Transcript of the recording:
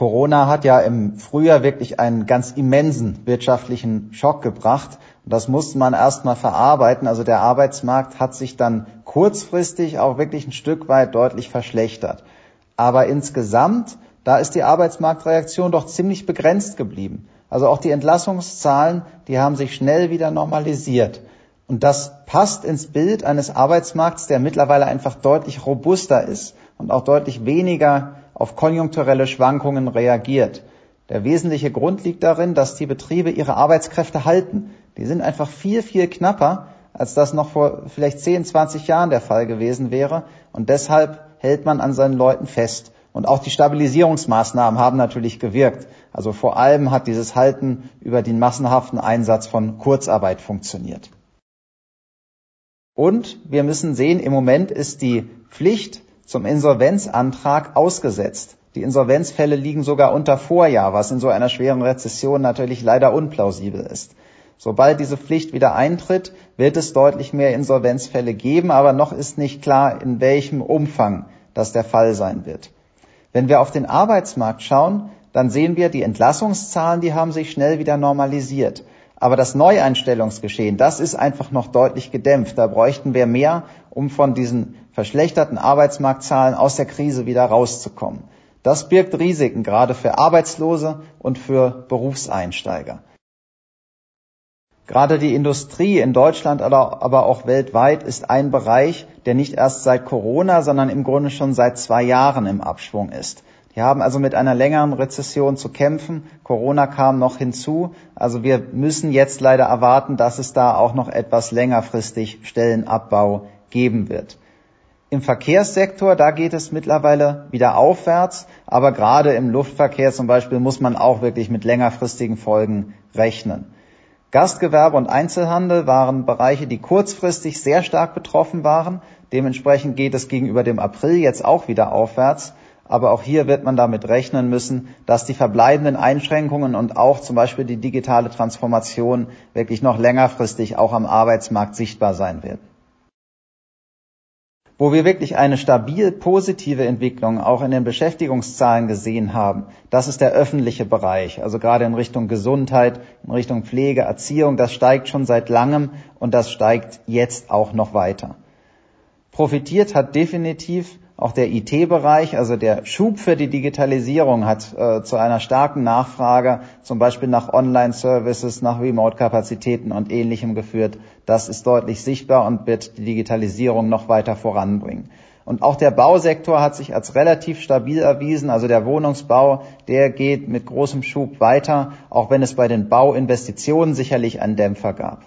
Corona hat ja im Frühjahr wirklich einen ganz immensen wirtschaftlichen Schock gebracht. Das musste man erstmal verarbeiten. Also der Arbeitsmarkt hat sich dann kurzfristig auch wirklich ein Stück weit deutlich verschlechtert. Aber insgesamt, da ist die Arbeitsmarktreaktion doch ziemlich begrenzt geblieben. Also auch die Entlassungszahlen, die haben sich schnell wieder normalisiert. Und das passt ins Bild eines Arbeitsmarkts, der mittlerweile einfach deutlich robuster ist und auch deutlich weniger auf konjunkturelle Schwankungen reagiert. Der wesentliche Grund liegt darin, dass die Betriebe ihre Arbeitskräfte halten. Die sind einfach viel, viel knapper, als das noch vor vielleicht 10, 20 Jahren der Fall gewesen wäre. Und deshalb hält man an seinen Leuten fest. Und auch die Stabilisierungsmaßnahmen haben natürlich gewirkt. Also vor allem hat dieses Halten über den massenhaften Einsatz von Kurzarbeit funktioniert. Und wir müssen sehen, im Moment ist die Pflicht zum Insolvenzantrag ausgesetzt. Die Insolvenzfälle liegen sogar unter Vorjahr, was in so einer schweren Rezession natürlich leider unplausibel ist. Sobald diese Pflicht wieder eintritt, wird es deutlich mehr Insolvenzfälle geben, aber noch ist nicht klar, in welchem Umfang das der Fall sein wird. Wenn wir auf den Arbeitsmarkt schauen, dann sehen wir, die Entlassungszahlen, die haben sich schnell wieder normalisiert. Aber das Neueinstellungsgeschehen, das ist einfach noch deutlich gedämpft. Da bräuchten wir mehr, um von diesen verschlechterten Arbeitsmarktzahlen aus der Krise wieder rauszukommen. Das birgt Risiken, gerade für Arbeitslose und für Berufseinsteiger. Gerade die Industrie in Deutschland, aber auch weltweit ist ein Bereich, der nicht erst seit Corona, sondern im Grunde schon seit zwei Jahren im Abschwung ist. Die haben also mit einer längeren Rezession zu kämpfen. Corona kam noch hinzu. Also wir müssen jetzt leider erwarten, dass es da auch noch etwas längerfristig Stellenabbau geben wird. Im Verkehrssektor, da geht es mittlerweile wieder aufwärts, aber gerade im Luftverkehr zum Beispiel muss man auch wirklich mit längerfristigen Folgen rechnen. Gastgewerbe und Einzelhandel waren Bereiche, die kurzfristig sehr stark betroffen waren. Dementsprechend geht es gegenüber dem April jetzt auch wieder aufwärts. Aber auch hier wird man damit rechnen müssen, dass die verbleibenden Einschränkungen und auch zum Beispiel die digitale Transformation wirklich noch längerfristig auch am Arbeitsmarkt sichtbar sein wird. Wo wir wirklich eine stabil positive Entwicklung auch in den Beschäftigungszahlen gesehen haben, das ist der öffentliche Bereich. Also gerade in Richtung Gesundheit, in Richtung Pflege, Erziehung, das steigt schon seit langem und das steigt jetzt auch noch weiter. Profitiert hat definitiv auch der IT-Bereich, also der Schub für die Digitalisierung hat äh, zu einer starken Nachfrage, zum Beispiel nach Online-Services, nach Remote-Kapazitäten und Ähnlichem geführt. Das ist deutlich sichtbar und wird die Digitalisierung noch weiter voranbringen. Und auch der Bausektor hat sich als relativ stabil erwiesen. Also der Wohnungsbau, der geht mit großem Schub weiter, auch wenn es bei den Bauinvestitionen sicherlich einen Dämpfer gab.